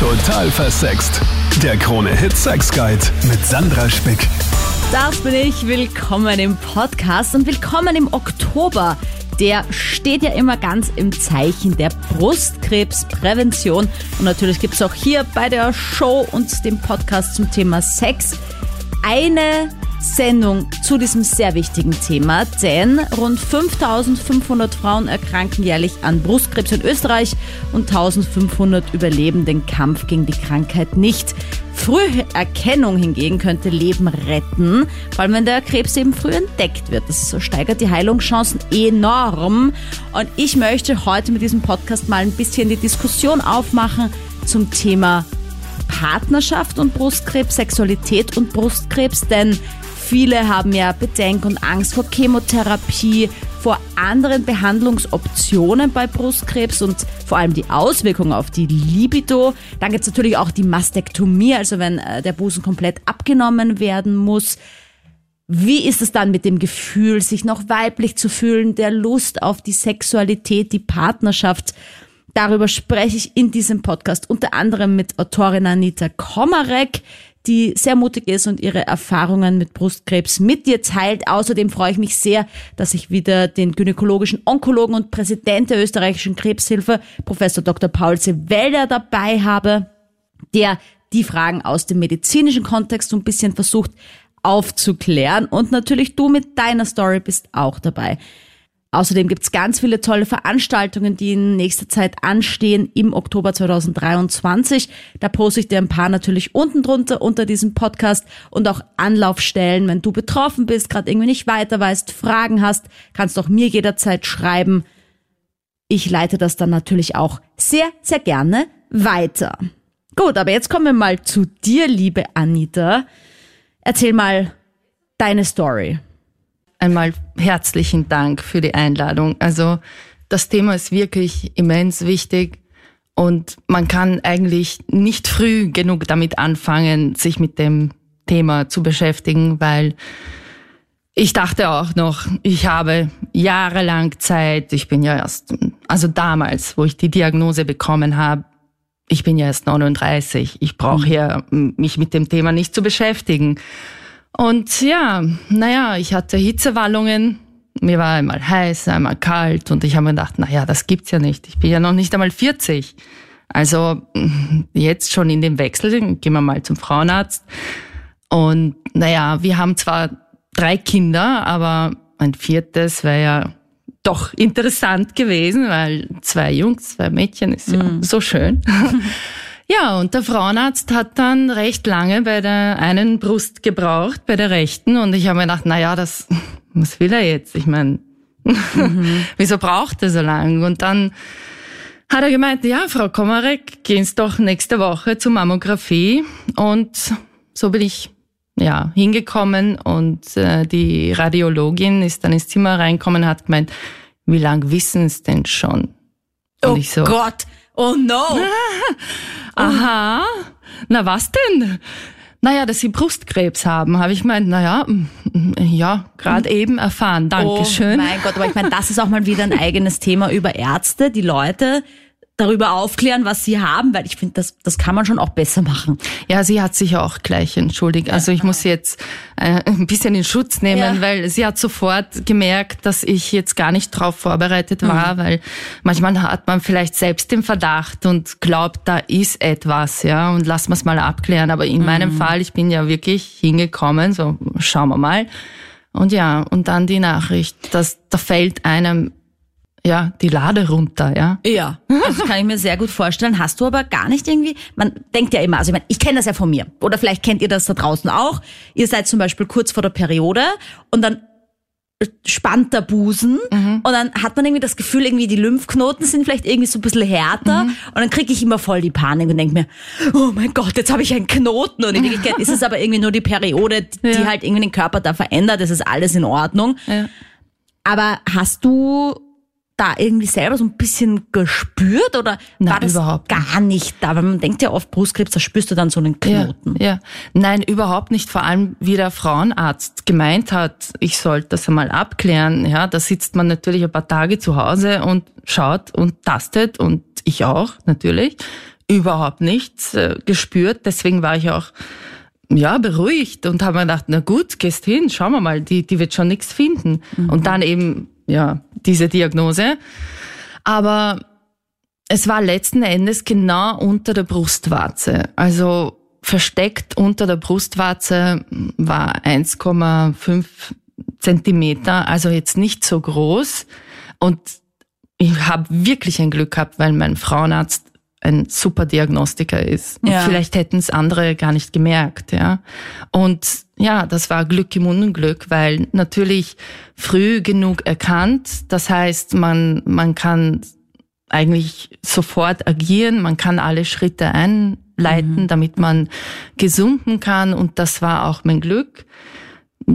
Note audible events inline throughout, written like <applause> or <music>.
Total versext. Der Krone Hit Sex Guide mit Sandra Spick. Das bin ich. Willkommen im Podcast und willkommen im Oktober. Der steht ja immer ganz im Zeichen der Brustkrebsprävention. Und natürlich gibt es auch hier bei der Show und dem Podcast zum Thema Sex eine Sendung zu diesem sehr wichtigen Thema, denn rund 5500 Frauen erkranken jährlich an Brustkrebs in Österreich und 1500 überleben den Kampf gegen die Krankheit nicht. Frühe Erkennung hingegen könnte Leben retten, vor allem wenn der Krebs eben früh entdeckt wird. Das steigert die Heilungschancen enorm. Und ich möchte heute mit diesem Podcast mal ein bisschen die Diskussion aufmachen zum Thema Partnerschaft und Brustkrebs, Sexualität und Brustkrebs, denn Viele haben ja Bedenken und Angst vor Chemotherapie, vor anderen Behandlungsoptionen bei Brustkrebs und vor allem die Auswirkungen auf die Libido. Dann gibt es natürlich auch die Mastektomie, also wenn äh, der Busen komplett abgenommen werden muss. Wie ist es dann mit dem Gefühl, sich noch weiblich zu fühlen, der Lust auf die Sexualität, die Partnerschaft? Darüber spreche ich in diesem Podcast unter anderem mit Autorin Anita Komarek die sehr mutig ist und ihre Erfahrungen mit Brustkrebs mit dir teilt. Außerdem freue ich mich sehr, dass ich wieder den gynäkologischen Onkologen und Präsident der österreichischen Krebshilfe, Professor Dr. Paul Sewelder, dabei habe, der die Fragen aus dem medizinischen Kontext so ein bisschen versucht aufzuklären. Und natürlich du mit deiner Story bist auch dabei. Außerdem gibt's ganz viele tolle Veranstaltungen, die in nächster Zeit anstehen im Oktober 2023. Da poste ich dir ein paar natürlich unten drunter unter diesem Podcast und auch Anlaufstellen, wenn du betroffen bist, gerade irgendwie nicht weiter weißt, Fragen hast, kannst auch mir jederzeit schreiben. Ich leite das dann natürlich auch sehr, sehr gerne weiter. Gut, aber jetzt kommen wir mal zu dir, liebe Anita. Erzähl mal deine Story einmal herzlichen Dank für die Einladung. Also das Thema ist wirklich immens wichtig und man kann eigentlich nicht früh genug damit anfangen, sich mit dem Thema zu beschäftigen, weil ich dachte auch noch, ich habe jahrelang Zeit, ich bin ja erst, also damals, wo ich die Diagnose bekommen habe, ich bin ja erst 39, ich brauche mhm. ja mich mit dem Thema nicht zu beschäftigen. Und ja, naja, ich hatte Hitzewallungen. Mir war einmal heiß, einmal kalt und ich habe mir gedacht, naja, das gibt's ja nicht. Ich bin ja noch nicht einmal 40. Also jetzt schon in dem Wechsel, gehen wir mal zum Frauenarzt. Und naja, wir haben zwar drei Kinder, aber ein viertes wäre ja doch interessant gewesen, weil zwei Jungs, zwei Mädchen ist ja mm. so schön. <laughs> Ja, und der Frauenarzt hat dann recht lange bei der einen Brust gebraucht, bei der rechten. Und ich habe mir gedacht, na ja, das, <laughs> was will er jetzt? Ich meine, mhm. <laughs> wieso braucht er so lange? Und dann hat er gemeint, ja, Frau Komarek, gehen Sie doch nächste Woche zur Mammographie. Und so bin ich ja hingekommen und äh, die Radiologin ist dann ins Zimmer reinkommen und hat gemeint, wie lang wissen Sie denn schon? Und oh so, Gott, oh no. <laughs> aha, na was denn? Naja, dass sie Brustkrebs haben, habe ich gemeint, naja, mm, ja, gerade mhm. eben erfahren. Dankeschön. Oh mein Gott, aber ich meine, das ist auch mal wieder ein eigenes Thema über Ärzte, die Leute darüber aufklären, was sie haben, weil ich finde, das, das kann man schon auch besser machen. Ja, sie hat sich auch gleich entschuldigt. Also ich muss jetzt äh, ein bisschen in Schutz nehmen, ja. weil sie hat sofort gemerkt, dass ich jetzt gar nicht drauf vorbereitet war, mhm. weil manchmal hat man vielleicht selbst den Verdacht und glaubt, da ist etwas, ja, und lass es mal abklären. Aber in mhm. meinem Fall, ich bin ja wirklich hingekommen, so schauen wir mal. Und ja, und dann die Nachricht, dass da fällt einem ja, die Lade runter, ja. Ja, also kann ich mir sehr gut vorstellen. Hast du aber gar nicht irgendwie, man denkt ja immer, also ich, meine, ich kenne das ja von mir. Oder vielleicht kennt ihr das da draußen auch. Ihr seid zum Beispiel kurz vor der Periode und dann spannt der Busen mhm. und dann hat man irgendwie das Gefühl, irgendwie die Lymphknoten sind vielleicht irgendwie so ein bisschen härter mhm. und dann kriege ich immer voll die Panik und denke mir, oh mein Gott, jetzt habe ich einen Knoten und in Wirklichkeit ist es aber irgendwie nur die Periode, die ja. halt irgendwie den Körper da verändert, das ist alles in Ordnung. Ja. Aber hast du da irgendwie selber so ein bisschen gespürt oder Nein, war das überhaupt gar nicht da? Weil man denkt ja oft, Brustkrebs, da spürst du dann so einen Knoten. Ja, ja. Nein, überhaupt nicht. Vor allem, wie der Frauenarzt gemeint hat, ich sollte das einmal abklären. Ja, da sitzt man natürlich ein paar Tage zu Hause und schaut und tastet und ich auch natürlich überhaupt nichts äh, gespürt. Deswegen war ich auch ja, beruhigt und habe mir gedacht, na gut, gehst hin, schauen wir mal, die, die wird schon nichts finden. Mhm. Und dann eben, ja, diese Diagnose. Aber es war letzten Endes genau unter der Brustwarze. Also versteckt unter der Brustwarze war 1,5 Zentimeter, also jetzt nicht so groß. Und ich habe wirklich ein Glück gehabt, weil mein Frauenarzt ein super Diagnostiker ist. Ja. Vielleicht hätten es andere gar nicht gemerkt, ja. Und ja, das war Glück im Unglück, weil natürlich früh genug erkannt. Das heißt, man, man kann eigentlich sofort agieren, man kann alle Schritte einleiten, mhm. damit man gesunden kann. Und das war auch mein Glück.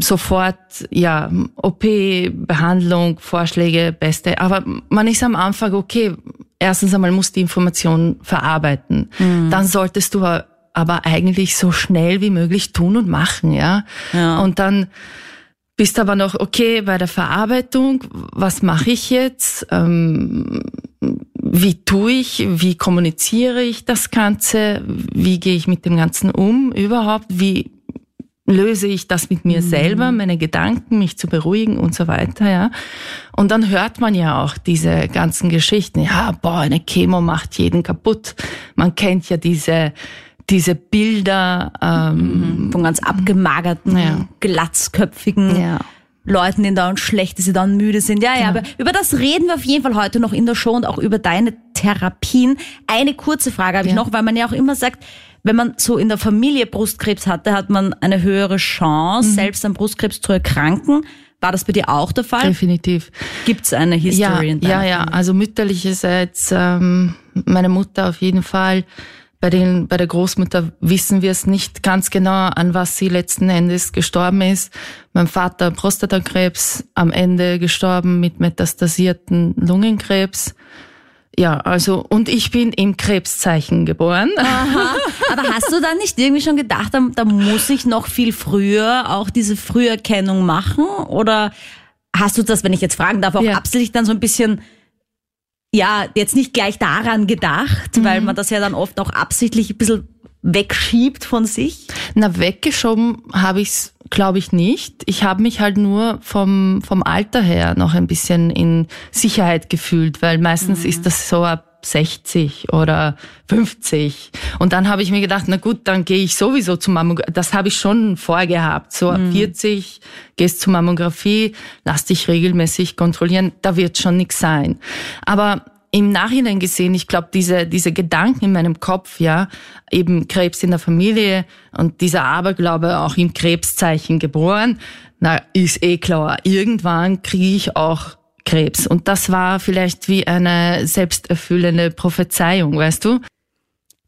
Sofort, ja, OP, Behandlung, Vorschläge, Beste. Aber man ist am Anfang, okay, erstens einmal musst du die Information verarbeiten. Mhm. Dann solltest du aber eigentlich so schnell wie möglich tun und machen, ja. ja. Und dann bist aber noch, okay, bei der Verarbeitung, was mache ich jetzt? Ähm, wie tue ich? Wie kommuniziere ich das Ganze? Wie gehe ich mit dem Ganzen um überhaupt? Wie löse ich das mit mir mhm. selber, meine Gedanken, mich zu beruhigen und so weiter, ja. Und dann hört man ja auch diese ganzen Geschichten. Ja, boah, eine Chemo macht jeden kaputt. Man kennt ja diese diese Bilder ähm, mhm. von ganz abgemagerten, ja. glatzköpfigen ja. Leuten, denen dauernd schlecht ist, die dann müde sind. Ja, ja, genau. aber über das reden wir auf jeden Fall heute noch in der Show und auch über deine Therapien. Eine kurze Frage habe ja. ich noch, weil man ja auch immer sagt, wenn man so in der Familie Brustkrebs hatte, hat man eine höhere Chance, mhm. selbst an Brustkrebs zu erkranken. War das bei dir auch der Fall? Definitiv. Gibt es eine History ja, in Ja, ja, also mütterlicherseits, ähm, meine Mutter auf jeden Fall. Bei, den, bei der Großmutter wissen wir es nicht ganz genau, an was sie letzten Endes gestorben ist. Mein Vater Prostatakrebs, am Ende gestorben mit metastasierten Lungenkrebs. Ja, also und ich bin im Krebszeichen geboren. Aha. Aber hast du dann nicht irgendwie schon gedacht, da, da muss ich noch viel früher auch diese Früherkennung machen? Oder hast du das, wenn ich jetzt fragen darf, auch ja. absichtlich dann so ein bisschen ja, jetzt nicht gleich daran gedacht, mhm. weil man das ja dann oft auch absichtlich ein bisschen wegschiebt von sich? Na, weggeschoben habe ich's glaube ich nicht. Ich habe mich halt nur vom, vom Alter her noch ein bisschen in Sicherheit gefühlt, weil meistens mhm. ist das so ab 60 oder 50. Und dann habe ich mir gedacht, na gut, dann gehe ich sowieso zur Mammographie. Das habe ich schon vorgehabt. So ab mhm. 40 gehst zur Mammographie, lass dich regelmäßig kontrollieren, da wird schon nichts sein. Aber im Nachhinein gesehen, ich glaube, diese, diese Gedanken in meinem Kopf, ja, eben Krebs in der Familie und dieser Aberglaube auch im Krebszeichen geboren, na, ist eh klar, irgendwann kriege ich auch Krebs. Und das war vielleicht wie eine selbsterfüllende Prophezeiung, weißt du?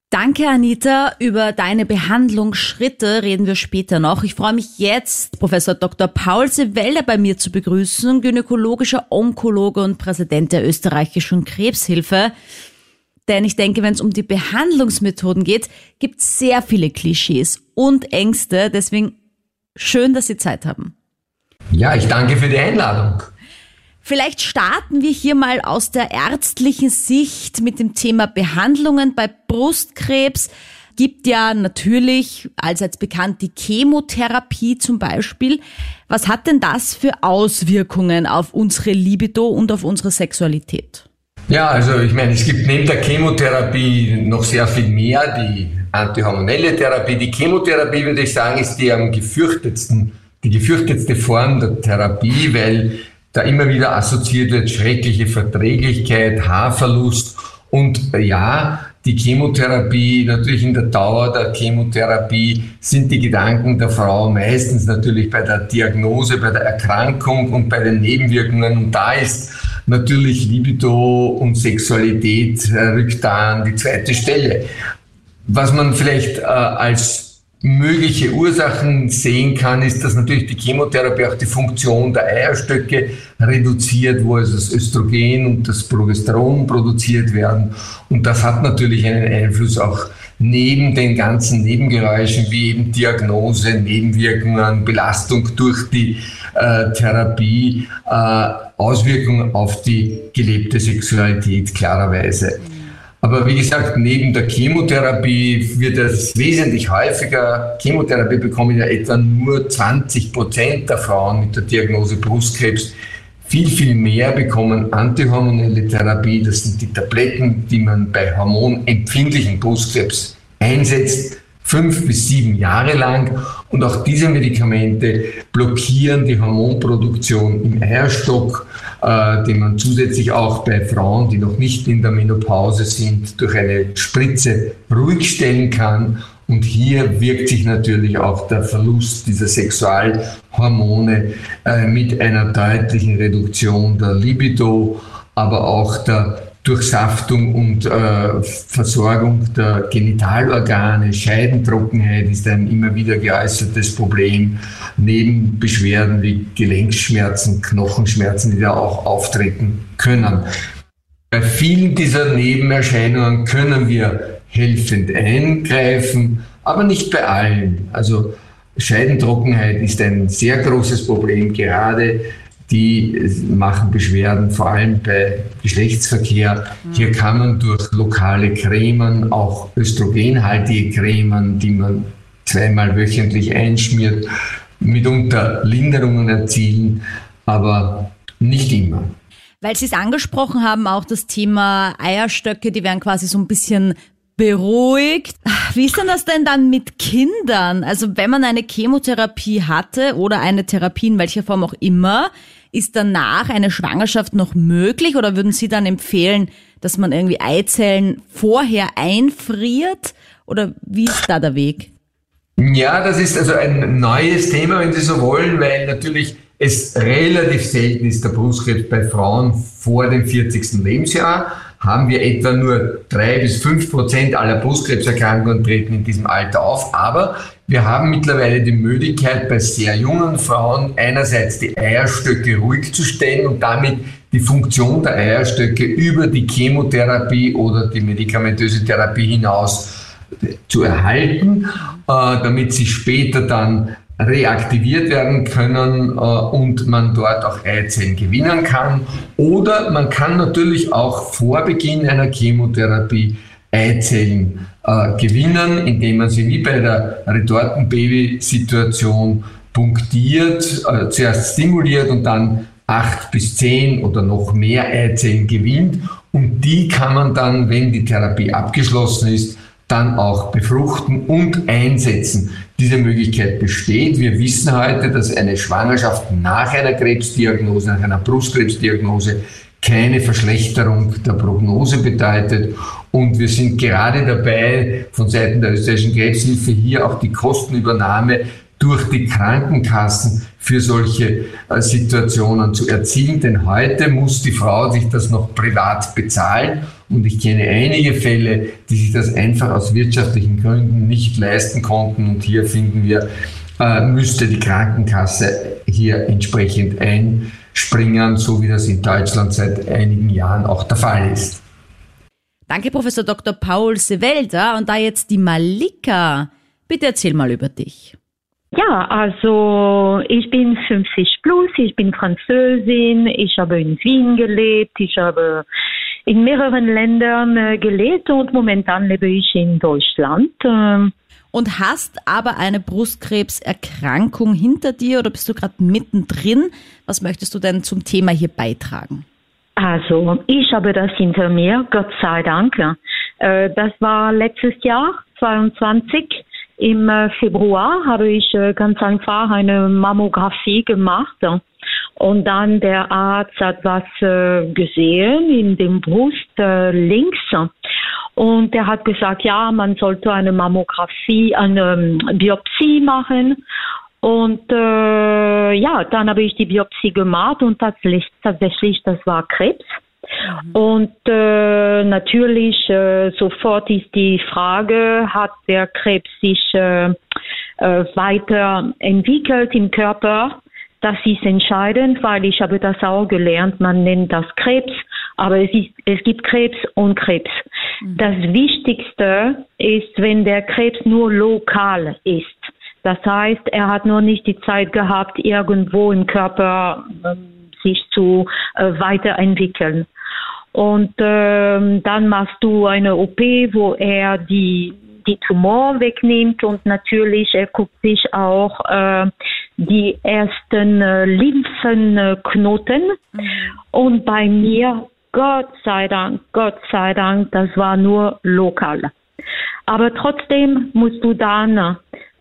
Danke, Anita. Über deine Behandlungsschritte reden wir später noch. Ich freue mich jetzt, Professor Dr. Paul Sewelle bei mir zu begrüßen, gynäkologischer Onkologe und Präsident der österreichischen Krebshilfe. Denn ich denke, wenn es um die Behandlungsmethoden geht, gibt es sehr viele Klischees und Ängste. Deswegen schön, dass Sie Zeit haben. Ja, ich danke für die Einladung. Vielleicht starten wir hier mal aus der ärztlichen Sicht mit dem Thema Behandlungen bei Brustkrebs. Gibt ja natürlich allseits bekannt die Chemotherapie zum Beispiel. Was hat denn das für Auswirkungen auf unsere Libido und auf unsere Sexualität? Ja, also ich meine, es gibt neben der Chemotherapie noch sehr viel mehr. Die antihormonelle Therapie, die Chemotherapie, würde ich sagen, ist die am gefürchtetsten, die gefürchtetste Form der Therapie, weil da immer wieder assoziiert wird, schreckliche Verträglichkeit, Haarverlust und äh, ja, die Chemotherapie, natürlich in der Dauer der Chemotherapie sind die Gedanken der Frau meistens natürlich bei der Diagnose, bei der Erkrankung und bei den Nebenwirkungen. Und da ist natürlich Libido und Sexualität äh, rückt da an die zweite Stelle. Was man vielleicht äh, als mögliche Ursachen sehen kann, ist, dass natürlich die Chemotherapie auch die Funktion der Eierstöcke reduziert, wo also das Östrogen und das Progesteron produziert werden. Und das hat natürlich einen Einfluss auch neben den ganzen Nebengeräuschen wie eben Diagnose, Nebenwirkungen, Belastung durch die äh, Therapie, äh, Auswirkungen auf die gelebte Sexualität klarerweise. Aber wie gesagt, neben der Chemotherapie wird es wesentlich häufiger. Chemotherapie bekommen ja etwa nur 20 Prozent der Frauen mit der Diagnose Brustkrebs. Viel, viel mehr bekommen antihormonelle Therapie. Das sind die Tabletten, die man bei hormonempfindlichen Brustkrebs einsetzt, fünf bis sieben Jahre lang. Und auch diese Medikamente blockieren die Hormonproduktion im Eierstock, äh, die man zusätzlich auch bei Frauen, die noch nicht in der Menopause sind, durch eine Spritze ruhig stellen kann. Und hier wirkt sich natürlich auch der Verlust dieser Sexualhormone äh, mit einer deutlichen Reduktion der Libido, aber auch der Durchsaftung und äh, Versorgung der Genitalorgane, Scheidentrockenheit ist ein immer wieder geäußertes Problem, neben Beschwerden wie Gelenkschmerzen, Knochenschmerzen, die da auch auftreten können. Bei vielen dieser Nebenerscheinungen können wir helfend eingreifen, aber nicht bei allen. Also Scheidentrockenheit ist ein sehr großes Problem, gerade die machen Beschwerden, vor allem bei Geschlechtsverkehr. Hier kann man durch lokale Cremen, auch östrogenhaltige Cremen, die man zweimal wöchentlich einschmiert, mitunter Linderungen erzielen, aber nicht immer. Weil Sie es angesprochen haben, auch das Thema Eierstöcke, die werden quasi so ein bisschen beruhigt. Wie ist denn das denn dann mit Kindern? Also wenn man eine Chemotherapie hatte oder eine Therapie in welcher Form auch immer, ist danach eine Schwangerschaft noch möglich oder würden Sie dann empfehlen, dass man irgendwie Eizellen vorher einfriert oder wie ist da der Weg? Ja, das ist also ein neues Thema, wenn Sie so wollen, weil natürlich es relativ selten ist der Brustkrebs bei Frauen vor dem 40. Lebensjahr haben wir etwa nur drei bis fünf Prozent aller Brustkrebserkrankungen treten in diesem Alter auf. Aber wir haben mittlerweile die Möglichkeit, bei sehr jungen Frauen einerseits die Eierstöcke ruhig zu stellen und damit die Funktion der Eierstöcke über die Chemotherapie oder die medikamentöse Therapie hinaus zu erhalten, äh, damit sie später dann reaktiviert werden können äh, und man dort auch Eizellen gewinnen kann. Oder man kann natürlich auch vor Beginn einer Chemotherapie Eizellen äh, gewinnen, indem man sie wie bei der Retortenbaby-Situation punktiert, äh, zuerst stimuliert und dann acht bis zehn oder noch mehr Eizellen gewinnt. Und die kann man dann, wenn die Therapie abgeschlossen ist, dann auch befruchten und einsetzen. Diese Möglichkeit besteht. Wir wissen heute, dass eine Schwangerschaft nach einer Krebsdiagnose, nach einer Brustkrebsdiagnose keine Verschlechterung der Prognose bedeutet. Und wir sind gerade dabei, von Seiten der österreichischen Krebshilfe hier auch die Kostenübernahme durch die Krankenkassen für solche äh, Situationen zu erzielen. Denn heute muss die Frau sich das noch privat bezahlen. Und ich kenne einige Fälle, die sich das einfach aus wirtschaftlichen Gründen nicht leisten konnten. Und hier finden wir, äh, müsste die Krankenkasse hier entsprechend einspringen, so wie das in Deutschland seit einigen Jahren auch der Fall ist. Danke, Professor Dr. Paul Sewelder. Und da jetzt die Malika. Bitte erzähl mal über dich. Ja, also ich bin 50 plus, ich bin Französin, ich habe in Wien gelebt, ich habe in mehreren Ländern äh, gelebt und momentan lebe ich in Deutschland. Und hast aber eine Brustkrebserkrankung hinter dir oder bist du gerade mittendrin? Was möchtest du denn zum Thema hier beitragen? Also, ich habe das hinter mir, Gott sei Dank. Äh, das war letztes Jahr, 22. Im äh, Februar habe ich äh, ganz einfach eine Mammographie gemacht. Und dann der Arzt hat was gesehen in dem Brust links. Und er hat gesagt, ja, man sollte eine Mammographie, eine ähm, Biopsie machen. Und äh, ja, dann habe ich die Biopsie gemacht und tatsächlich, tatsächlich das war Krebs. Mhm. Und äh, natürlich äh, sofort ist die Frage, hat der Krebs sich äh, äh, weiterentwickelt im Körper? Das ist entscheidend, weil ich habe das auch gelernt, man nennt das Krebs, aber es, ist, es gibt Krebs und Krebs. Mhm. Das Wichtigste ist, wenn der Krebs nur lokal ist. Das heißt, er hat nur nicht die Zeit gehabt, irgendwo im Körper äh, sich zu äh, weiterentwickeln. Und ähm, dann machst du eine OP, wo er die die Tumor wegnimmt und natürlich er guckt sich auch äh, die ersten äh, Lymphenknoten. Mhm. Und bei mir, Gott sei Dank, Gott sei Dank, das war nur lokal. Aber trotzdem musst du dann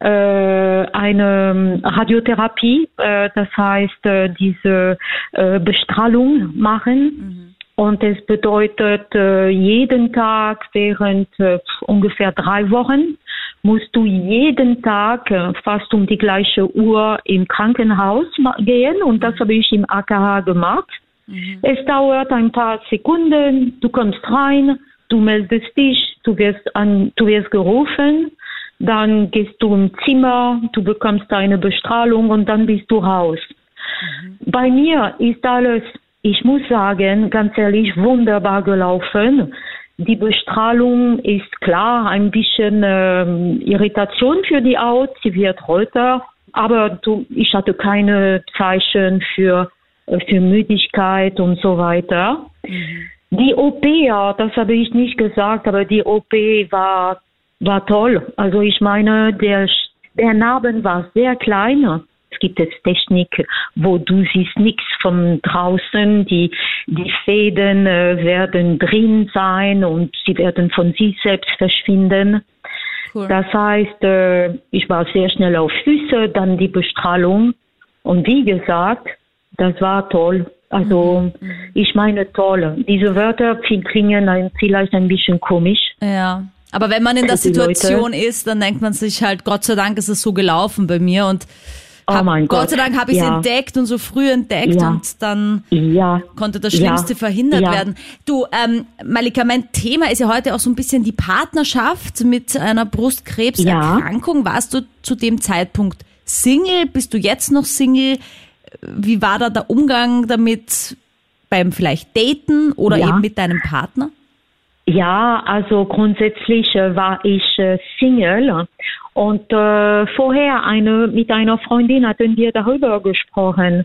äh, eine Radiotherapie, äh, das heißt äh, diese äh, Bestrahlung machen. Mhm. Und es bedeutet, äh, jeden Tag während äh, ungefähr drei Wochen musst du jeden Tag fast um die gleiche Uhr im Krankenhaus gehen. Und das habe ich im AKH gemacht. Mhm. Es dauert ein paar Sekunden, du kommst rein, du meldest dich, du wirst, an, du wirst gerufen, dann gehst du im Zimmer, du bekommst eine Bestrahlung und dann bist du raus. Mhm. Bei mir ist alles ich muss sagen, ganz ehrlich, wunderbar gelaufen. Die Bestrahlung ist klar ein bisschen ähm, Irritation für die Haut, sie wird röter, aber du, ich hatte keine Zeichen für, für Müdigkeit und so weiter. Mhm. Die OP, ja, das habe ich nicht gesagt, aber die OP war, war toll. Also ich meine, der, der Narben war sehr klein es gibt jetzt Technik, wo du siehst nichts von draußen. Die, die Fäden äh, werden drin sein und sie werden von sich selbst verschwinden. Cool. Das heißt, äh, ich war sehr schnell auf Füße, dann die Bestrahlung. Und wie gesagt, das war toll. Also mhm. ich meine toll. Diese Wörter klingen vielleicht ein bisschen komisch. Ja. Aber wenn man in der Situation Leute. ist, dann denkt man sich halt, Gott sei Dank ist es so gelaufen bei mir und Oh mein Gott. Gott sei Dank habe ich es ja. entdeckt und so früh entdeckt ja. und dann ja. konnte das Schlimmste verhindert werden. Du, ähm, Malika, mein Thema ist ja heute auch so ein bisschen die Partnerschaft mit einer Brustkrebserkrankung. Warst du zu dem Zeitpunkt Single? Bist du jetzt noch Single? Wie war da der Umgang damit beim vielleicht Daten oder eben mit deinem Partner? Ja, also grundsätzlich äh, war ich äh, Single und äh, vorher eine, mit einer Freundin hatten wir darüber gesprochen.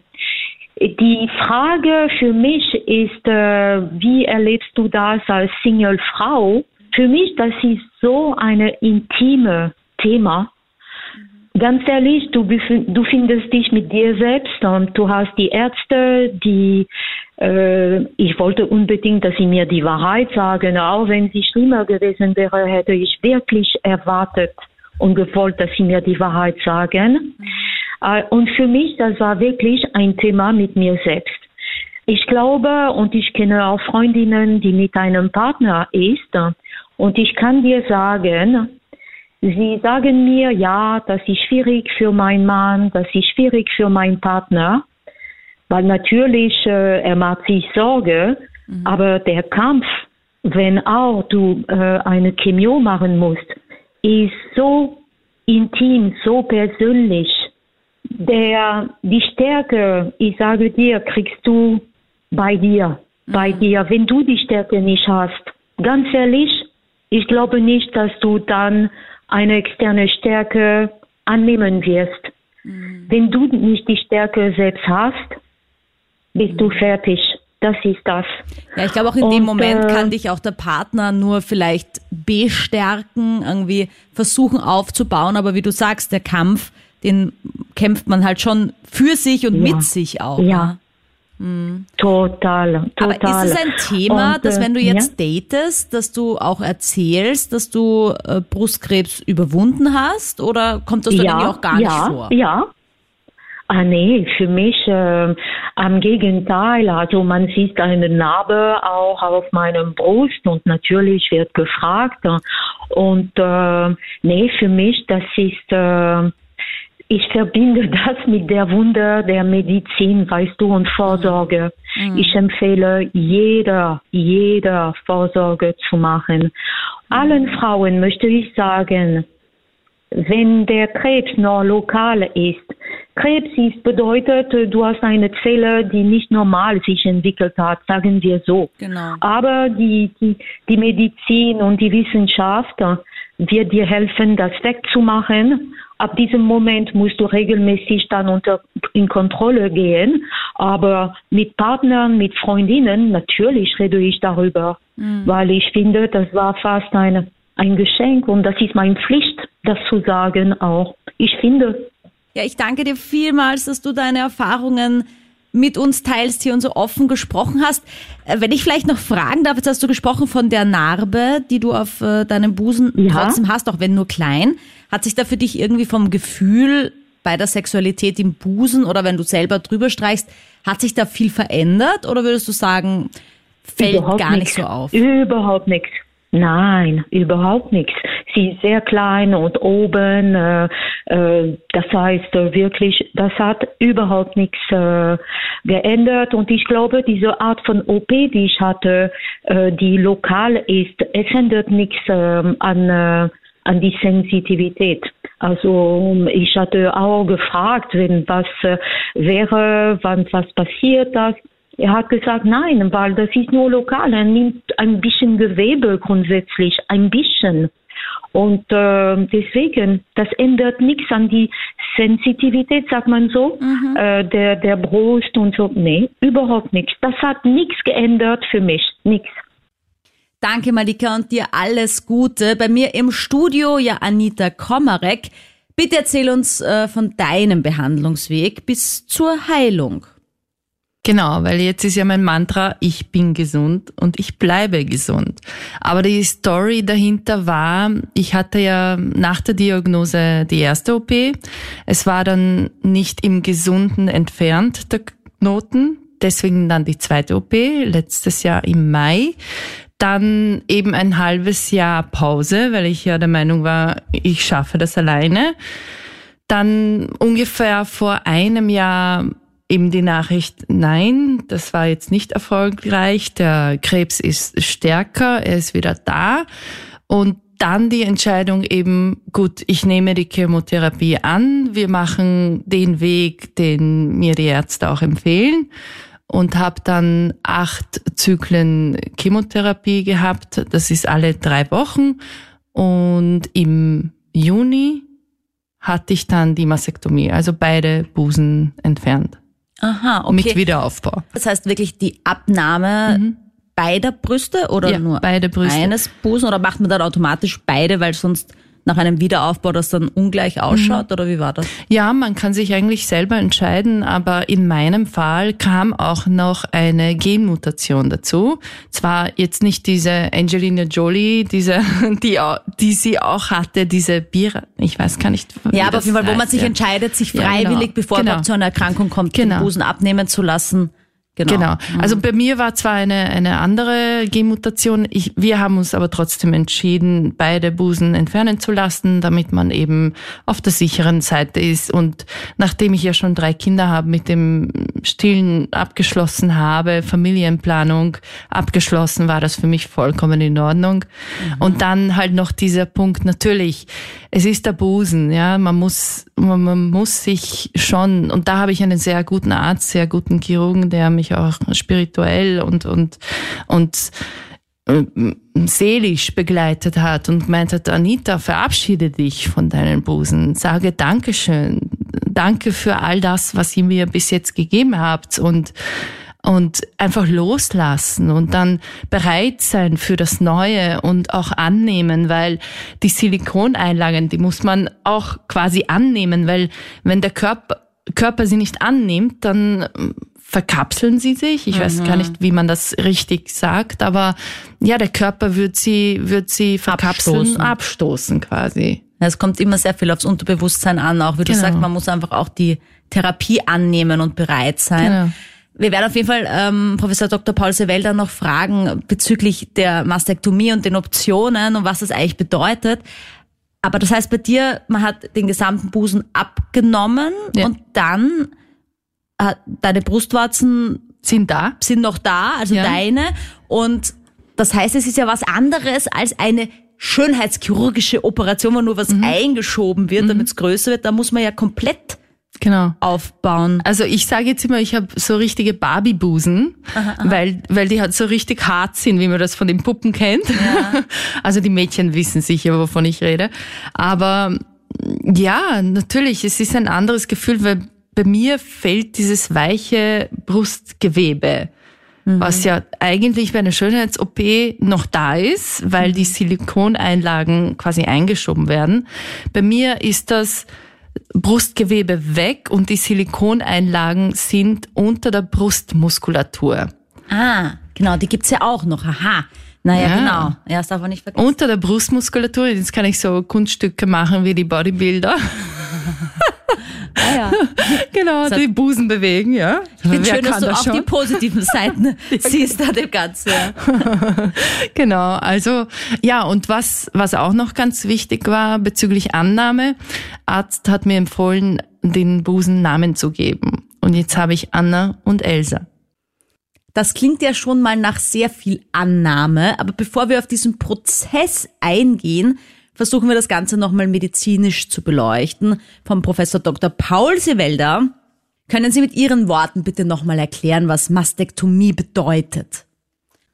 Die Frage für mich ist, äh, wie erlebst du das als Single-Frau? Für mich, das ist so eine intime Thema. Ganz ehrlich, du, du findest dich mit dir selbst und du hast die Ärzte, die äh, ich wollte unbedingt, dass sie mir die Wahrheit sagen. Auch wenn sie schlimmer gewesen wäre, hätte ich wirklich erwartet und gewollt, dass sie mir die Wahrheit sagen. Äh, und für mich, das war wirklich ein Thema mit mir selbst. Ich glaube und ich kenne auch Freundinnen, die mit einem Partner ist. Und ich kann dir sagen, sie sagen mir, ja, das ist schwierig für meinen Mann, das ist schwierig für meinen Partner. Weil natürlich, äh, er macht sich Sorge, mhm. aber der Kampf, wenn auch du äh, eine Chemio machen musst, ist so intim, so persönlich. Der, die Stärke, ich sage dir, kriegst du bei dir, mhm. bei dir, wenn du die Stärke nicht hast. Ganz ehrlich, ich glaube nicht, dass du dann eine externe Stärke annehmen wirst. Mhm. Wenn du nicht die Stärke selbst hast, bist du fertig. Das ist das. Ja, ich glaube auch in und, dem Moment äh, kann dich auch der Partner nur vielleicht bestärken, irgendwie versuchen aufzubauen. Aber wie du sagst, der Kampf, den kämpft man halt schon für sich und ja, mit sich auch. Ja. Mhm. Total, total. Aber ist es ein Thema, und, dass wenn du äh, jetzt ja? datest, dass du auch erzählst, dass du äh, Brustkrebs überwunden hast? Oder kommt das ja, irgendwie auch gar ja, nicht vor? Ja, Ah nee, für mich äh, am Gegenteil. Also man sieht eine Narbe auch auf meinem Brust und natürlich wird gefragt. Und äh, nee, für mich das ist äh, ich verbinde <laughs> das mit der Wunder der Medizin, weißt du, und Vorsorge. Mhm. Ich empfehle jeder, jeder Vorsorge zu machen. Allen Frauen möchte ich sagen, wenn der Krebs nur lokal ist, Krebs ist bedeutet, du hast eine Zelle, die nicht normal sich entwickelt hat, sagen wir so. Genau. Aber die, die, die Medizin und die Wissenschaft wird dir helfen, das wegzumachen. Ab diesem Moment musst du regelmäßig dann unter, in Kontrolle gehen, Aber mit Partnern, mit Freundinnen, natürlich rede ich darüber, mhm. weil ich finde, das war fast ein, ein Geschenk und das ist meine Pflicht, das zu sagen auch. Ich finde. Ja, ich danke dir vielmals, dass du deine Erfahrungen mit uns teilst hier und so offen gesprochen hast. Äh, wenn ich vielleicht noch fragen darf, jetzt hast du gesprochen von der Narbe, die du auf äh, deinem Busen ja. trotzdem hast, auch wenn nur klein. Hat sich da für dich irgendwie vom Gefühl bei der Sexualität im Busen oder wenn du selber drüber streichst, hat sich da viel verändert oder würdest du sagen, fällt Überhaupt gar nicht so auf? Überhaupt nichts. Nein, überhaupt nichts. Sie ist sehr klein und oben, äh, äh, das heißt äh, wirklich, das hat überhaupt nichts äh, geändert und ich glaube, diese Art von OP, die ich hatte, äh, die lokal ist, es ändert nichts äh, an, äh, an die Sensitivität. Also ich hatte auch gefragt, wenn was äh, wäre, wann was passiert, das er hat gesagt, nein, weil das ist nur lokal. Er nimmt ein bisschen Gewebe grundsätzlich, ein bisschen. Und äh, deswegen, das ändert nichts an die Sensitivität, sagt man so, mhm. äh, der, der Brust und so. Nee, überhaupt nichts. Das hat nichts geändert für mich. Nichts. Danke, Malika, und dir alles Gute. Bei mir im Studio ja Anita Komarek. Bitte erzähl uns äh, von deinem Behandlungsweg bis zur Heilung. Genau, weil jetzt ist ja mein Mantra, ich bin gesund und ich bleibe gesund. Aber die Story dahinter war, ich hatte ja nach der Diagnose die erste OP. Es war dann nicht im Gesunden entfernt, der Knoten. Deswegen dann die zweite OP, letztes Jahr im Mai. Dann eben ein halbes Jahr Pause, weil ich ja der Meinung war, ich schaffe das alleine. Dann ungefähr vor einem Jahr eben die Nachricht, nein, das war jetzt nicht erfolgreich, der Krebs ist stärker, er ist wieder da. Und dann die Entscheidung eben, gut, ich nehme die Chemotherapie an, wir machen den Weg, den mir die Ärzte auch empfehlen und habe dann acht Zyklen Chemotherapie gehabt. Das ist alle drei Wochen. Und im Juni hatte ich dann die Mastektomie, also beide Busen entfernt. Aha, okay. Mit Wiederaufbau. Das heißt wirklich die Abnahme mhm. beider Brüste oder ja, nur beide Brüste. eines Busen oder macht man dann automatisch beide, weil sonst nach einem Wiederaufbau das dann ungleich ausschaut mhm. oder wie war das? Ja, man kann sich eigentlich selber entscheiden, aber in meinem Fall kam auch noch eine Genmutation dazu. Zwar jetzt nicht diese Angelina Jolie, diese, <laughs> die, die sie auch hatte, diese Bier, ich weiß gar nicht. Ja, aber auf jeden Fall, wo man sich ja. entscheidet, sich freiwillig, ja, genau. bevor genau. man zu einer Erkrankung kommt, genau. den Busen abnehmen zu lassen. Genau. genau. Also mhm. bei mir war zwar eine, eine andere Genmutation, ich, wir haben uns aber trotzdem entschieden, beide Busen entfernen zu lassen, damit man eben auf der sicheren Seite ist. Und nachdem ich ja schon drei Kinder habe, mit dem Stillen abgeschlossen habe, Familienplanung abgeschlossen, war das für mich vollkommen in Ordnung. Mhm. Und dann halt noch dieser Punkt, natürlich, es ist der Busen, ja, man muss, man, man muss sich schon, und da habe ich einen sehr guten Arzt, sehr guten Chirurgen, der mich auch spirituell und, und, und äh, seelisch begleitet hat und meint hat, Anita, verabschiede dich von deinen Busen, sage Dankeschön, danke für all das, was ihr mir bis jetzt gegeben habt. Und und einfach loslassen und dann bereit sein für das Neue und auch annehmen, weil die Silikoneinlagen, die muss man auch quasi annehmen, weil wenn der Körper, Körper sie nicht annimmt, dann verkapseln sie sich. Ich mhm. weiß gar nicht, wie man das richtig sagt, aber ja, der Körper wird sie, wird sie verkapseln, abstoßen, abstoßen quasi. Es kommt immer sehr viel aufs Unterbewusstsein an, auch wie genau. du sagst, man muss einfach auch die Therapie annehmen und bereit sein. Genau. Wir werden auf jeden Fall ähm, Professor Dr. Paul Sewelder noch fragen bezüglich der Mastektomie und den Optionen und was das eigentlich bedeutet. Aber das heißt bei dir, man hat den gesamten Busen abgenommen ja. und dann äh, deine Brustwarzen sind da, sind noch da, also ja. deine. Und das heißt, es ist ja was anderes als eine schönheitschirurgische Operation, wo nur was mhm. eingeschoben wird, mhm. damit es größer wird. Da muss man ja komplett genau. aufbauen. Also ich sage jetzt immer, ich habe so richtige Barbie-Busen, weil, weil die halt so richtig hart sind, wie man das von den Puppen kennt. Ja. <laughs> Also die Mädchen wissen sicher, wovon ich rede. Aber ja, natürlich, es ist ein anderes Gefühl, weil bei mir fällt dieses weiche Brustgewebe, mhm. was ja eigentlich bei einer Schönheits-OP noch da ist, weil die Silikoneinlagen quasi eingeschoben werden. Bei mir ist das Brustgewebe weg und die Silikoneinlagen sind unter der Brustmuskulatur. Ah, genau, die gibt's ja auch noch. Aha. Naja, ja. genau. Ja, das darf man nicht vergessen. Unter der Brustmuskulatur, jetzt kann ich so Kunststücke machen wie die Bodybuilder. Ja. <laughs> genau, die Busen bewegen, ja. Ich finde schön, dass du auch schon? die positiven <laughs> Seiten <laughs> siehst an dem Ganzen. Ja. genau, also ja, und was, was auch noch ganz wichtig war bezüglich Annahme, Arzt hat mir empfohlen, den Busen Namen zu geben. Und jetzt habe ich Anna und Elsa. Das klingt ja schon mal nach sehr viel Annahme, aber bevor wir auf diesen Prozess eingehen, versuchen wir das Ganze nochmal medizinisch zu beleuchten. Vom Professor Dr. Paul Sewelder. Können Sie mit Ihren Worten bitte nochmal erklären, was Mastektomie bedeutet?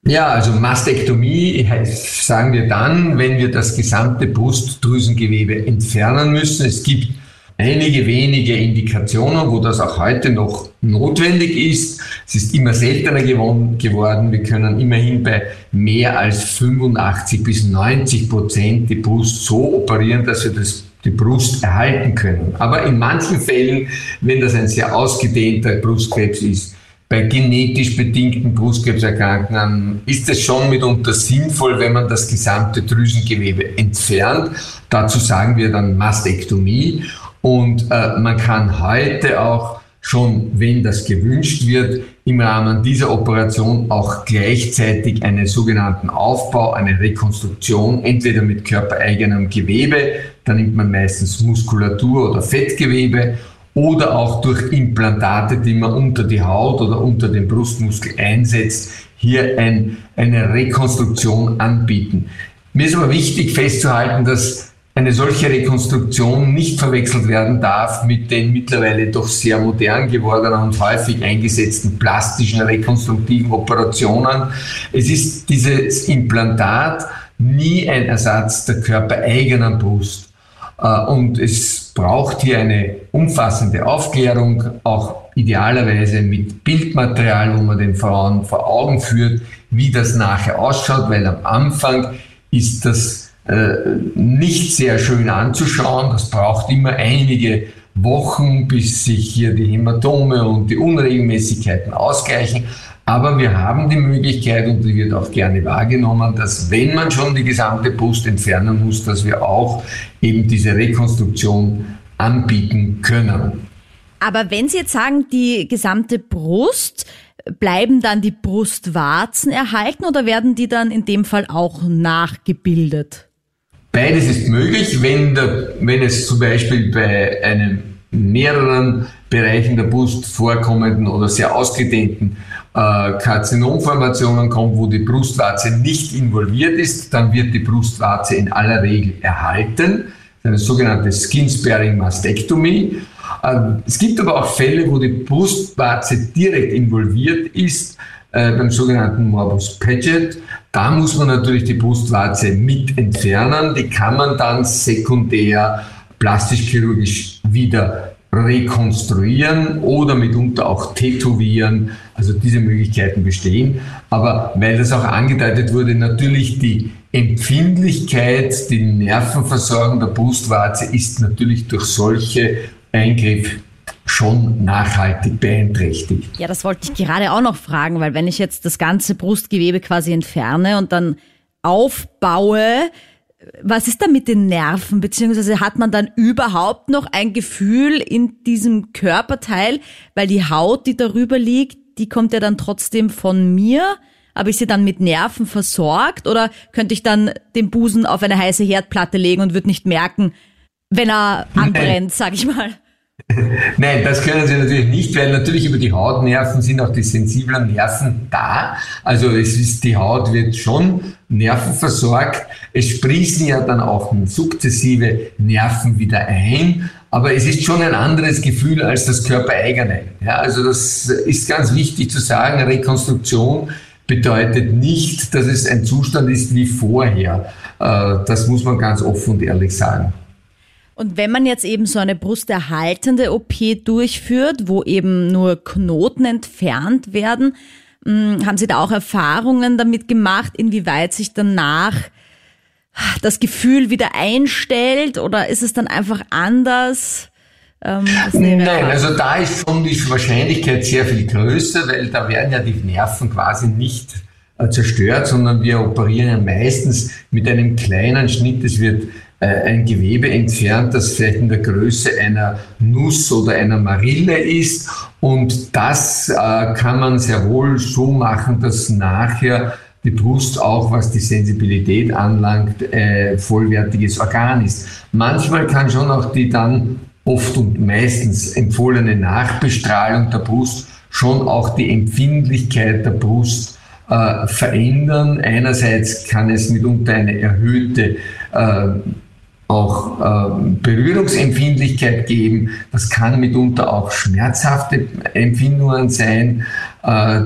Ja, also Mastektomie heißt, sagen wir dann, wenn wir das gesamte Brustdrüsengewebe entfernen müssen. Es gibt einige wenige Indikationen, wo das auch heute noch notwendig ist. Es ist immer seltener geworden. Wir können immerhin bei mehr als 85 bis 90 Prozent die Brust so operieren, dass wir das die Brust erhalten können. Aber in manchen Fällen, wenn das ein sehr ausgedehnter Brustkrebs ist, bei genetisch bedingten Brustkrebserkrankungen ist es schon mitunter sinnvoll, wenn man das gesamte Drüsengewebe entfernt. Dazu sagen wir dann Mastektomie. Und äh, man kann heute auch schon, wenn das gewünscht wird, im Rahmen dieser Operation auch gleichzeitig einen sogenannten Aufbau, eine Rekonstruktion, entweder mit körpereigenem Gewebe, da nimmt man meistens Muskulatur oder Fettgewebe, oder auch durch Implantate, die man unter die Haut oder unter den Brustmuskel einsetzt, hier ein, eine Rekonstruktion anbieten. Mir ist aber wichtig festzuhalten, dass eine solche Rekonstruktion nicht verwechselt werden darf mit den mittlerweile doch sehr modern gewordenen und häufig eingesetzten plastischen rekonstruktiven Operationen. Es ist dieses Implantat nie ein Ersatz der körpereigenen Brust. Äh, und es braucht hier eine umfassende Aufklärung, auch idealerweise mit Bildmaterial, wo man den Frauen vor Augen führt, wie das nachher ausschaut, weil am Anfang ist das nicht sehr schön anzuschauen. Das braucht immer einige Wochen, bis sich hier die Hämatome und die Unregelmäßigkeiten ausgleichen. Aber wir haben die Möglichkeit, und die wird auch gerne wahrgenommen, dass wenn man schon die gesamte Brust entfernen muss, dass wir auch eben diese Rekonstruktion anbieten können. Aber wenn Sie jetzt sagen, die gesamte Brust, bleiben dann die Brustwarzen erhalten oder werden die dann in dem Fall auch nachgebildet? Beides ist möglich, wenn, der, wenn es zum Beispiel bei einem mehreren Bereichen der Brust vorkommenden oder sehr ausgedehnten äh, Karzinomformationen kommt, wo die Brustwarze nicht involviert ist, dann wird die Brustwarze in aller Regel erhalten. Eine sogenannte Skin-Sparing Mastektomie. Äh, es gibt aber auch Fälle, wo die Brustwarze direkt involviert ist, äh, beim sogenannten Morbus Paget. Da muss man natürlich die Brustwarze mit entfernen. Die kann man dann sekundär plastisch-chirurgisch wieder rekonstruieren oder mitunter auch tätowieren. Also diese Möglichkeiten bestehen. Aber weil das auch angedeutet wurde, natürlich die Empfindlichkeit, die Nervenversorgung der Brustwarze ist natürlich durch solche Eingriffe schon nachhaltig beeinträchtigt. Ja, das wollte ich gerade auch noch fragen, weil wenn ich jetzt das ganze Brustgewebe quasi entferne und dann aufbaue, was ist da mit den Nerven? Beziehungsweise hat man dann überhaupt noch ein Gefühl in diesem Körperteil? Weil die Haut, die darüber liegt, die kommt ja dann trotzdem von mir. Aber ist sie dann mit Nerven versorgt? Oder könnte ich dann den Busen auf eine heiße Herdplatte legen und würde nicht merken, wenn er anbrennt, sag ich mal? <laughs> Nein, das können Sie natürlich nicht, weil natürlich über die Hautnerven sind auch die sensiblen Nerven da. Also es ist, die Haut wird schon nervenversorgt. Es sprießen ja dann auch sukzessive Nerven wieder ein. Aber es ist schon ein anderes Gefühl als das körpereigene. Ja, also das ist ganz wichtig zu sagen. Rekonstruktion bedeutet nicht, dass es ein Zustand ist wie vorher. Äh, das muss man ganz offen und ehrlich sagen. Und wenn man jetzt eben so eine brusterhaltende OP durchführt, wo eben nur Knoten entfernt werden, hm, haben Sie da auch Erfahrungen damit gemacht, inwieweit sich danach das Gefühl wieder einstellt oder ist es dann einfach anders? Ähm, Nein, also da ist schon die Wahrscheinlichkeit sehr viel größer, weil da werden ja die Nerven quasi nicht äh, zerstört, sondern wir operieren ja meistens mit einem kleinen Schnitt. Es wird ein Gewebe entfernt, das vielleicht in der Größe einer Nuss oder einer Marille ist. Und das äh, kann man sehr wohl so machen, dass nachher die Brust auch, was die Sensibilität anlangt, äh, vollwertiges Organ ist. Manchmal kann schon auch die dann oft und meistens empfohlene Nachbestrahlung der Brust schon auch die Empfindlichkeit der Brust äh, verändern. Einerseits kann es mitunter eine erhöhte äh, auch äh, Berührungsempfindlichkeit geben. Das kann mitunter auch schmerzhafte Empfindungen sein, äh,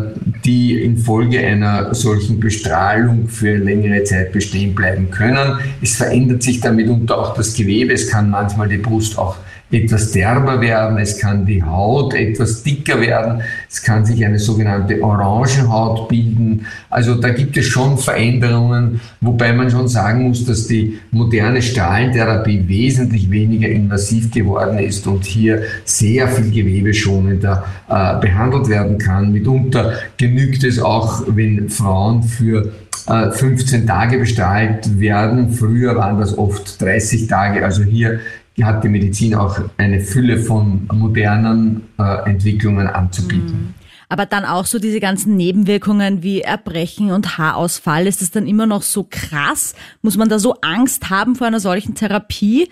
die infolge einer solchen Bestrahlung für längere Zeit bestehen bleiben können. Es verändert sich dann mitunter auch das Gewebe. Es kann manchmal die Brust auch etwas derber werden, es kann die Haut etwas dicker werden, es kann sich eine sogenannte Orangenhaut bilden. Also da gibt es schon Veränderungen, wobei man schon sagen muss, dass die moderne Strahlentherapie wesentlich weniger invasiv geworden ist und hier sehr viel gewebeschonender äh, behandelt werden kann. Mitunter genügt es auch, wenn Frauen für 15 äh, Tage bestrahlt werden. Früher waren das oft 30 Tage. Also hier hat die Medizin auch eine Fülle von modernen äh, Entwicklungen anzubieten. Mhm. Aber dann auch so diese ganzen Nebenwirkungen wie Erbrechen und Haarausfall, ist das dann immer noch so krass? Muss man da so Angst haben vor einer solchen Therapie?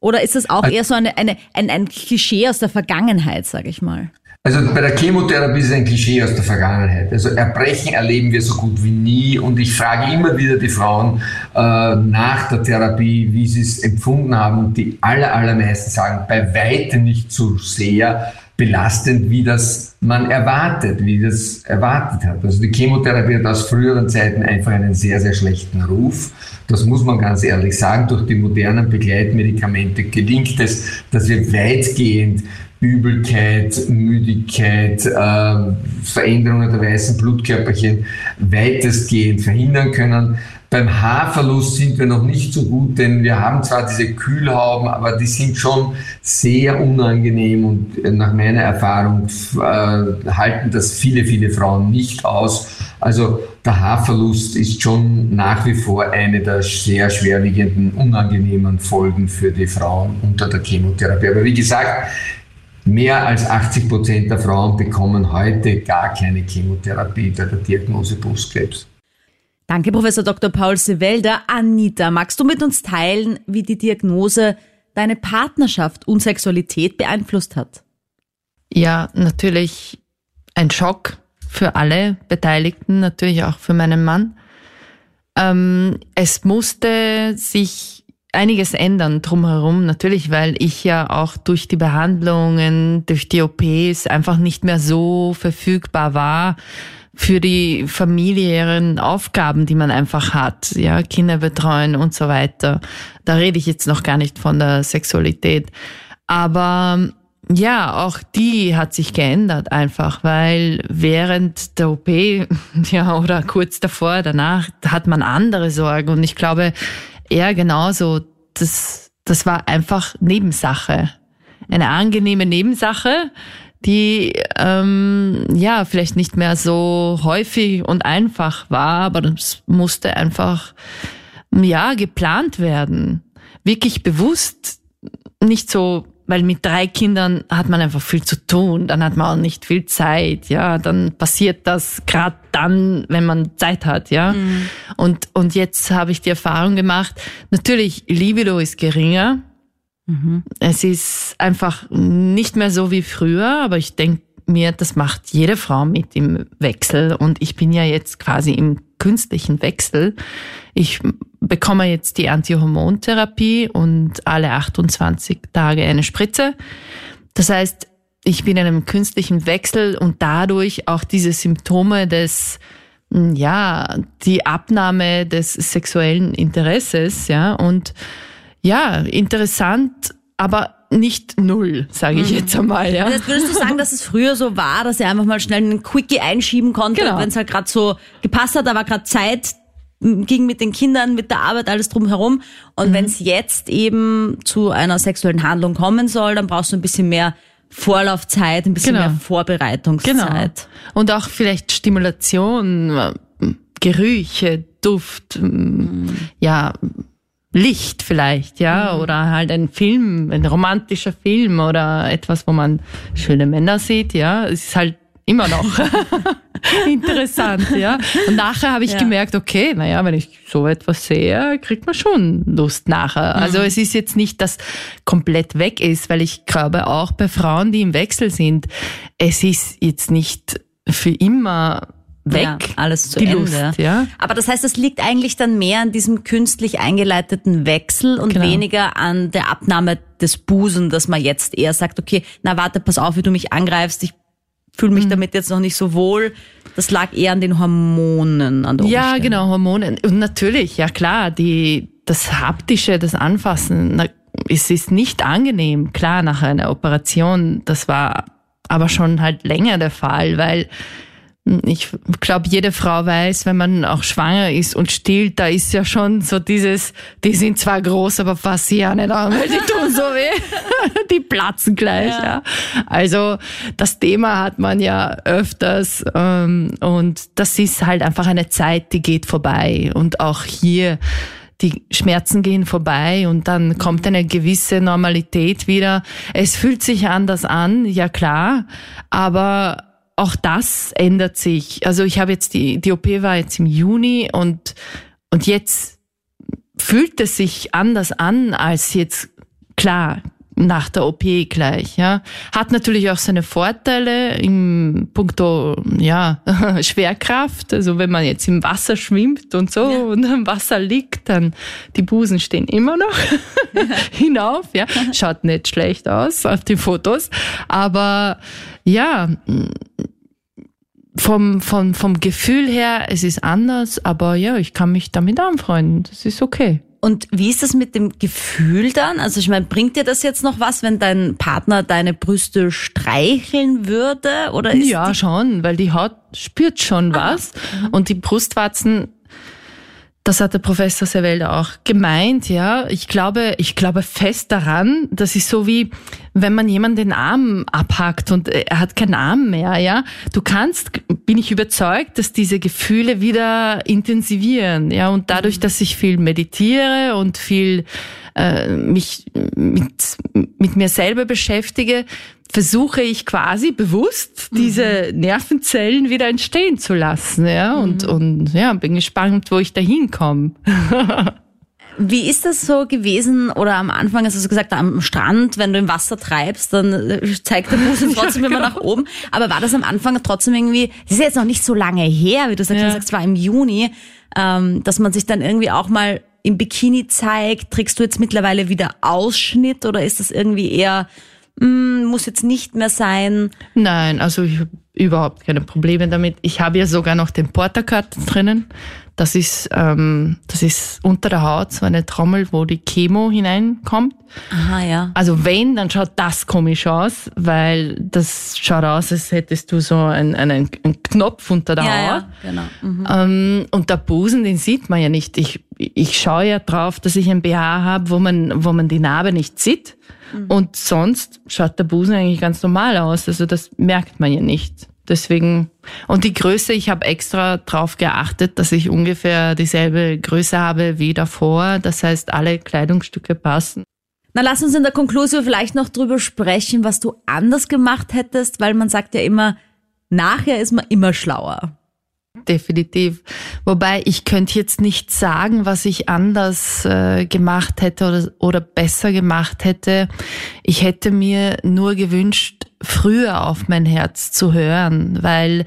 Oder ist das auch eher so eine, eine, ein, ein Klischee aus der Vergangenheit, sage ich mal? Also bei der Chemotherapie ist ein Klischee aus der Vergangenheit. Also Erbrechen erleben wir so gut wie nie und ich frage immer wieder die Frauen äh, nach der Therapie, wie sie es empfunden haben und die aller, allermeisten sagen, bei weitem nicht so sehr belastend, wie das man erwartet, wie das erwartet hat. Also die Chemotherapie hat aus früheren Zeiten einfach einen sehr, sehr schlechten Ruf. Das muss man ganz ehrlich sagen. Durch die modernen Begleitmedikamente gelingt es, dass wir weitgehend Übelkeit, Müdigkeit, äh, Veränderungen der weißen Blutkörperchen weitestgehend verhindern können. Beim Haarverlust sind wir noch nicht so gut, denn wir haben zwar diese Kühlhauben, aber die sind schon sehr unangenehm und nach meiner Erfahrung äh, halten das viele, viele Frauen nicht aus. Also der Haarverlust ist schon nach wie vor eine der sehr schwerwiegenden, unangenehmen Folgen für die Frauen unter der Chemotherapie. Aber wie gesagt, Mehr als 80 Prozent der Frauen bekommen heute gar keine Chemotherapie bei der Diagnose Brustkrebs. Danke, Professor Dr. Paul Sewelder. Anita, magst du mit uns teilen, wie die Diagnose deine Partnerschaft und Sexualität beeinflusst hat? Ja, natürlich ein Schock für alle Beteiligten, natürlich auch für meinen Mann. Ähm, es musste sich einiges ändern drumherum, natürlich, weil ich ja auch durch die Behandlungen, durch die OPs einfach nicht mehr so verfügbar war für die familiären Aufgaben, die man einfach hat, ja, Kinder betreuen und so weiter. Da rede ich jetzt noch gar nicht von der Sexualität. Aber ja, auch die hat sich geändert einfach, weil während der OP, <laughs> ja, oder kurz davor, danach, hat man andere Sorgen. Und ich glaube, er genauso. Das, das war einfach Nebensache. Eine angenehme Nebensache, die ähm, ja vielleicht nicht mehr so häufig und einfach war, aber das musste einfach ja geplant werden. Wirklich bewusst, nicht so weil mit drei Kindern hat man einfach viel zu tun, dann hat man auch nicht viel Zeit, ja, dann passiert das gerade dann, wenn man Zeit hat, ja. Mhm. Und, und jetzt habe ich die Erfahrung gemacht, natürlich, Libido ist geringer, mhm. es ist einfach nicht mehr so wie früher, aber ich denke mir, das macht jede Frau mit im Wechsel und ich bin ja jetzt quasi im künstlichen Wechsel. Ich bekomme jetzt die Antihormontherapie und alle 28 Tage eine Spritze. Das heißt, ich bin in einem künstlichen Wechsel und dadurch auch diese Symptome des hm, ja, die Abnahme des sexuellen Interesses, ja, und ja, interessant aber nicht null, sage ich jetzt einmal. Ja. Das würdest du sagen, dass es früher so war, dass er einfach mal schnell einen Quickie einschieben konnte, Genau. wenn es halt gerade so gepasst hat, da war gerade Zeit, ging mit den Kindern, mit der Arbeit, alles drumherum. Und Mhm. wenn es jetzt eben zu einer sexuellen Handlung kommen soll, dann brauchst du ein bisschen mehr Vorlaufzeit, ein bisschen Genau. mehr Vorbereitungszeit. Und auch vielleicht Stimulation, äh, Gerüche, Duft, mm, ja, Licht vielleicht, ja, oder halt ein Film, ein romantischer Film oder etwas, wo man schöne Männer sieht, ja. Es ist halt immer noch <laughs> interessant, ja. Und nachher habe ich Ja. gemerkt, okay, naja, wenn ich so etwas sehe, kriegt man schon Lust nachher. Also es ist jetzt nicht, dass komplett weg ist, weil ich glaube auch bei Frauen, die im Wechsel sind, es ist jetzt nicht für immer weg. Ja, alles zu die Ende. Lust, ja. Aber das heißt, das liegt eigentlich dann mehr an diesem künstlich eingeleiteten Wechsel und Genau. weniger an der Abnahme des Busen, dass man jetzt eher sagt, okay, na warte, pass auf, wie du mich angreifst, ich fühle Mhm. mich damit jetzt noch nicht so wohl. Das lag eher an den Hormonen an der Ja, Umstände. genau, Hormone. Und natürlich, ja klar, die, das Haptische, das Anfassen, na, es ist nicht angenehm, klar, nach einer Operation. Das war aber schon halt länger der Fall, weil ich glaube, jede Frau weiß, wenn man auch schwanger ist und stillt, da ist ja schon so dieses, die sind zwar groß, aber fass sie ja nicht an, weil die tun so weh. <laughs> die platzen gleich, ja. Also das Thema hat man ja öfters ähm, und das ist halt einfach eine Zeit, die geht vorbei und auch hier die Schmerzen gehen vorbei und dann kommt eine gewisse Normalität wieder. Es fühlt sich anders an, ja klar, aber auch das ändert sich. Also ich habe jetzt die, die OP war jetzt im Juni und, und jetzt fühlt es sich anders an als jetzt, klar, nach der OP gleich, ja. Hat natürlich auch seine Vorteile im Punkto, ja, <laughs> Schwerkraft. Also wenn man jetzt im Wasser schwimmt und so und im Wasser liegt, dann die Busen stehen immer noch <laughs> hinauf, ja. <laughs> Schaut nicht schlecht aus auf den Fotos. Aber ja, vom, vom, vom Gefühl her, es ist anders, aber ja, ich kann mich damit anfreunden. Das ist okay. Und wie ist das mit dem Gefühl dann? Also ich meine, bringt dir das jetzt noch was, wenn dein Partner deine Brüste streicheln würde? Oder ist Ja, schon, weil die Haut spürt schon was. Und die Brustwarzen, das hat der Professor Sevelde auch gemeint, ja. Ich glaube, ich glaube fest daran, das ist so wie, wenn man jemanden den Arm abhackt und er hat keinen Arm mehr, ja. Du kannst, bin ich überzeugt, dass diese Gefühle wieder intensivieren, ja. Und dadurch, dass ich viel meditiere und viel äh, mich mit, mit mir selber beschäftige, versuche ich quasi bewusst diese Nervenzellen wieder entstehen zu lassen, ja, und, und ja, bin gespannt, wo ich da hinkomme. <laughs> wie ist das so gewesen? Oder am Anfang hast du so gesagt, am Strand, wenn du im Wasser treibst, dann äh, zeigt der Busen <laughs> trotzdem immer nach oben. Aber war das am Anfang trotzdem irgendwie, das ist jetzt noch nicht so lange her, wie du sagst, Ja. du sagst, es war im Juni, ähm, dass man sich dann irgendwie auch mal im Bikini zeigt. Trägst du jetzt mittlerweile wieder Ausschnitt oder ist das irgendwie eher, mm, muss jetzt nicht mehr sein? Nein, also ich habe überhaupt keine Probleme damit. Ich habe ja sogar noch den Portacut drinnen. Das ist, ähm, das ist unter der Haut so eine Trommel, wo die Chemo hineinkommt. Aha, ja. Also wenn, dann schaut das komisch aus, weil das schaut aus, als hättest du so einen, einen, einen Knopf unter der Ja, Haut. ja, genau. Mhm. Ähm, und der Busen, den sieht man ja nicht. Ich, ich schaue ja drauf, dass ich ein BH habe, wo man, wo man die Narbe nicht sieht. Und sonst schaut der Busen eigentlich ganz normal aus. Also das merkt man ja nicht. Deswegen, und die Größe, ich habe extra drauf geachtet, dass ich ungefähr dieselbe Größe habe wie davor. Das heißt, alle Kleidungsstücke passen. Na, lass uns in der Konklusion vielleicht noch drüber sprechen, was du anders gemacht hättest, weil man sagt ja immer, nachher ist man immer schlauer. Definitiv. Wobei ich könnte jetzt nicht sagen, was ich anders äh, gemacht hätte oder, oder besser gemacht hätte. Ich hätte mir nur gewünscht, früher auf mein Herz zu hören, weil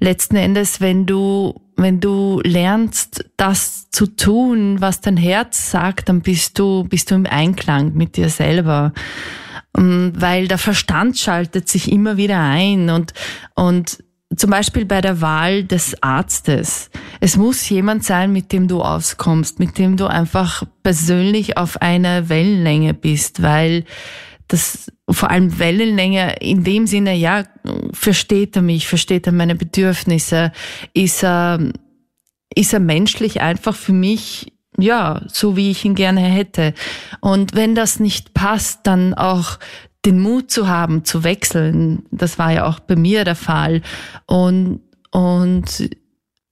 letzten Endes, wenn du wenn du lernst, das zu tun, was dein Herz sagt, dann bist du bist du im Einklang mit dir selber. Ähm, Weil der Verstand schaltet sich immer wieder ein und und zum Beispiel bei der Wahl des Arztes. Es muss jemand sein, mit dem du auskommst, mit dem du einfach persönlich auf einer Wellenlänge bist, weil das vor allem Wellenlänge in dem Sinne, ja, versteht er mich, versteht er meine Bedürfnisse, ist er, ist er menschlich einfach für mich, ja, so wie ich ihn gerne hätte. Und wenn das nicht passt, dann auch den Mut zu haben, zu wechseln. Das war ja auch bei mir der Fall. Und, und,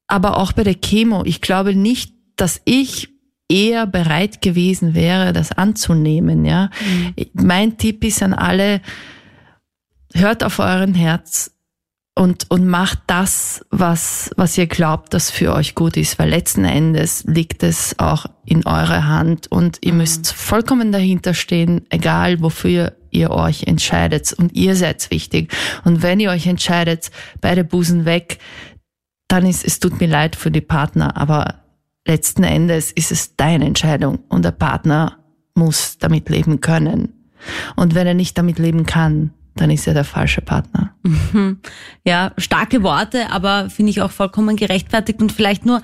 aber auch bei der Chemo. Ich glaube nicht, dass ich eher bereit gewesen wäre, das anzunehmen, ja. Mhm. Mein Tipp ist an alle, hört auf euren Herz und, und macht das, was, was ihr glaubt, das für euch gut ist, weil letzten Endes liegt es auch in eurer Hand und ihr mhm. müsst vollkommen dahinter stehen, egal wofür ihr euch entscheidet und ihr seid wichtig. Und wenn ihr euch entscheidet, beide Busen weg, dann ist, es tut mir leid für die Partner, aber letzten Endes ist es deine Entscheidung und der Partner muss damit leben können. Und wenn er nicht damit leben kann, dann ist er der falsche Partner. <laughs> Ja, starke Worte, aber finde ich auch vollkommen gerechtfertigt und vielleicht nur,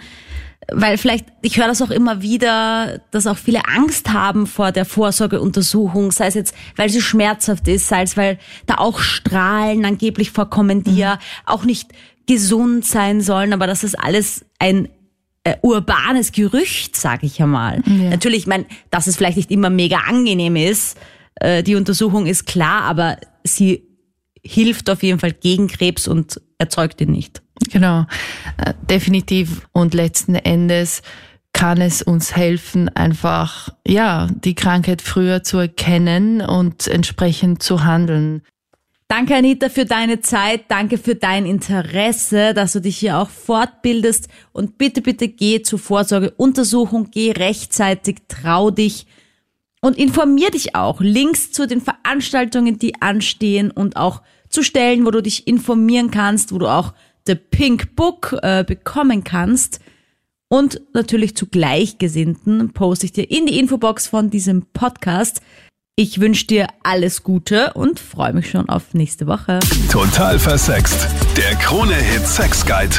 weil vielleicht, ich höre das auch immer wieder, dass auch viele Angst haben vor der Vorsorgeuntersuchung, sei es jetzt, weil sie schmerzhaft ist, sei es, weil da auch Strahlen angeblich vorkommen, die mhm. ja auch nicht gesund sein sollen, aber das alles ein äh, urbanes Gerücht, sage ich ja mal. Ja. Natürlich, ich meine, dass es vielleicht nicht immer mega angenehm ist, äh, die Untersuchung ist klar, aber sie hilft auf jeden Fall gegen Krebs und erzeugt ihn nicht. Genau, äh, definitiv. Und letzten Endes kann es uns helfen, einfach, ja, die Krankheit früher zu erkennen und entsprechend zu handeln. Danke, Anita, für deine Zeit. Danke für dein Interesse, dass du dich hier auch fortbildest. Und bitte, bitte geh zur Vorsorgeuntersuchung, geh rechtzeitig, trau dich und informier dich auch. Links zu den Veranstaltungen, die anstehen und auch zu Stellen, wo du dich informieren kannst, wo du auch The Pink Book äh, bekommen kannst. Und natürlich zu Gleichgesinnten poste ich dir in die Infobox von diesem Podcast. Ich wünsche dir alles Gute und freue mich schon auf nächste Woche. Total versext. Der Krone-Hit Sex Guide.